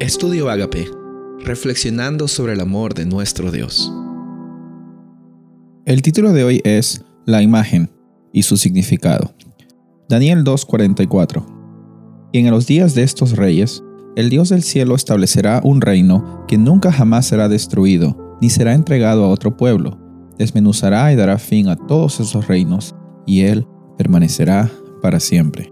Estudio Agape, reflexionando sobre el amor de nuestro Dios. El título de hoy es La imagen y su significado. Daniel 2:44. Y en los días de estos reyes, el Dios del cielo establecerá un reino que nunca jamás será destruido, ni será entregado a otro pueblo. Desmenuzará y dará fin a todos esos reinos, y él permanecerá para siempre.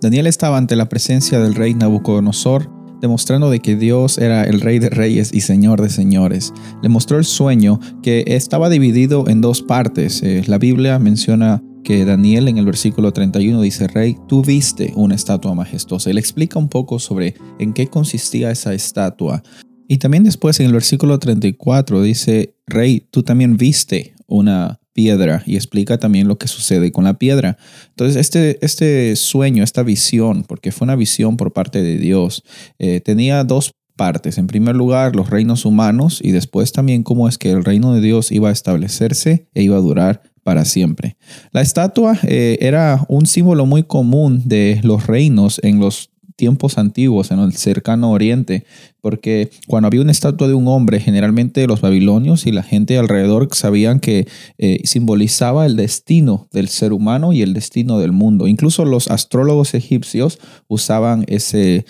Daniel estaba ante la presencia del rey Nabucodonosor demostrando de que Dios era el rey de reyes y señor de señores. Le mostró el sueño que estaba dividido en dos partes. Eh, la Biblia menciona que Daniel en el versículo 31 dice, Rey, tú viste una estatua majestuosa. Y le explica un poco sobre en qué consistía esa estatua. Y también después en el versículo 34 dice, Rey, tú también viste una piedra y explica también lo que sucede con la piedra. Entonces, este, este sueño, esta visión, porque fue una visión por parte de Dios, eh, tenía dos partes. En primer lugar, los reinos humanos y después también cómo es que el reino de Dios iba a establecerse e iba a durar para siempre. La estatua eh, era un símbolo muy común de los reinos en los tiempos antiguos, en el cercano oriente, porque cuando había una estatua de un hombre, generalmente los babilonios y la gente alrededor sabían que eh, simbolizaba el destino del ser humano y el destino del mundo. Incluso los astrólogos egipcios usaban eh,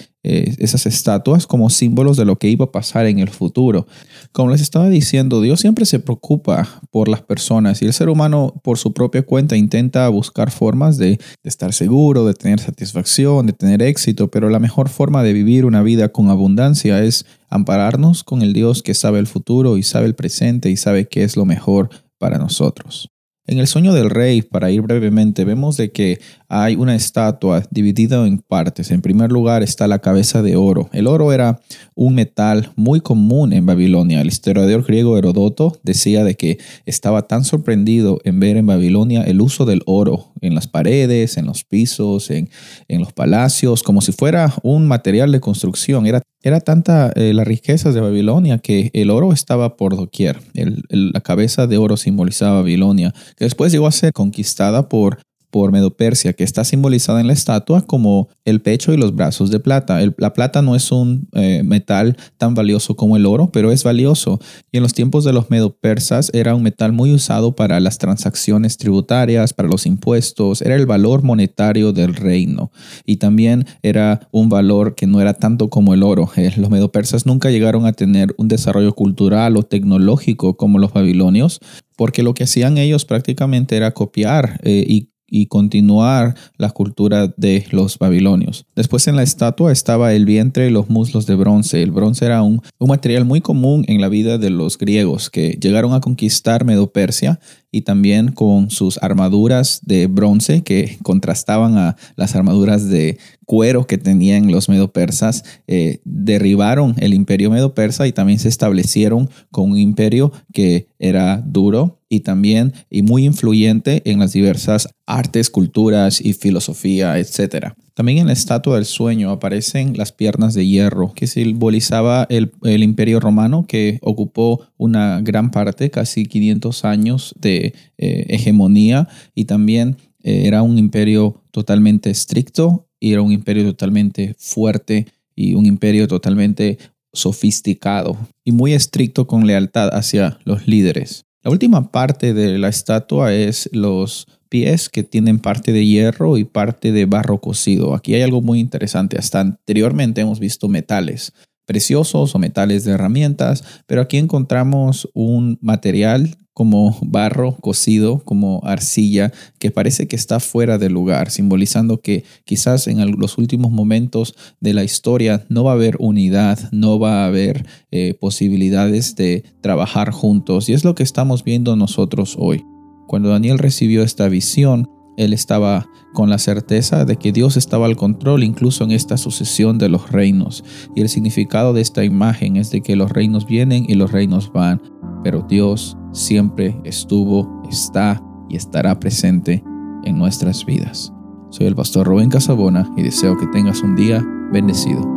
esas estatuas como símbolos de lo que iba a pasar en el futuro. Como les estaba diciendo, Dios siempre se preocupa por las personas y el ser humano por su propia cuenta intenta buscar formas de, de estar seguro, de tener satisfacción, de tener éxito, pero la mejor forma de vivir una vida con abundancia es ampararnos con el Dios que sabe el futuro y sabe el presente y sabe qué es lo mejor para nosotros. En el sueño del rey, para ir brevemente, vemos de que hay una estatua dividida en partes. En primer lugar está la cabeza de oro. El oro era un metal muy común en Babilonia. El historiador griego Herodoto decía de que estaba tan sorprendido en ver en Babilonia el uso del oro en las paredes, en los pisos, en, en los palacios, como si fuera un material de construcción. Era, era tanta eh, la riqueza de Babilonia que el oro estaba por doquier. la cabeza de oro simbolizaba Babilonia, que después llegó a ser conquistada por por Medo-Persia, que está simbolizada en la estatua como el pecho y los brazos de plata. la plata no es un eh, metal tan valioso como el oro, pero es valioso. Y en los tiempos de los Medo-Persas era un metal muy usado para las transacciones tributarias, para los impuestos, era el valor monetario del reino. Y también era un valor que no era tanto como el oro. Eh, los Medo-Persas nunca llegaron a tener un desarrollo cultural o tecnológico como los babilonios, porque lo que hacían ellos prácticamente era copiar eh, y y continuar la cultura de los babilonios. Después en la estatua estaba el vientre y los muslos de bronce. El bronce era un, un material muy común en la vida de los griegos que llegaron a conquistar Medo-Persia y también con sus armaduras de bronce que contrastaban a las armaduras de cuero que tenían los medo-persas, eh, derribaron el imperio medo-persa y también se establecieron con un imperio que era duro y también y muy influyente en las diversas artes, culturas y filosofía, etc. También en la estatua del sueño aparecen las piernas de hierro, que simbolizaba el, imperio romano que ocupó una gran parte, casi 500 años de eh, hegemonía y también eh, era un imperio totalmente estricto era un imperio totalmente fuerte y un imperio totalmente sofisticado y muy estricto con lealtad hacia los líderes. La última parte de la estatua es los pies que tienen parte de hierro y parte de barro cocido. Aquí hay algo muy interesante. Hasta anteriormente hemos visto metales preciosos o metales de herramientas, pero aquí encontramos un material como barro cocido, como arcilla, que parece que está fuera de lugar, simbolizando que quizás en los últimos momentos de la historia no va a haber unidad, no va a haber eh, posibilidades de trabajar juntos. Y es lo que estamos viendo nosotros hoy. Cuando Daniel recibió esta visión, él estaba con la certeza de que Dios estaba al control incluso en esta sucesión de los reinos. Y el significado de esta imagen es de que los reinos vienen y los reinos van, pero Dios siempre estuvo, está y estará presente en nuestras vidas. Soy el pastor Rubén Casabona y deseo que tengas un día bendecido.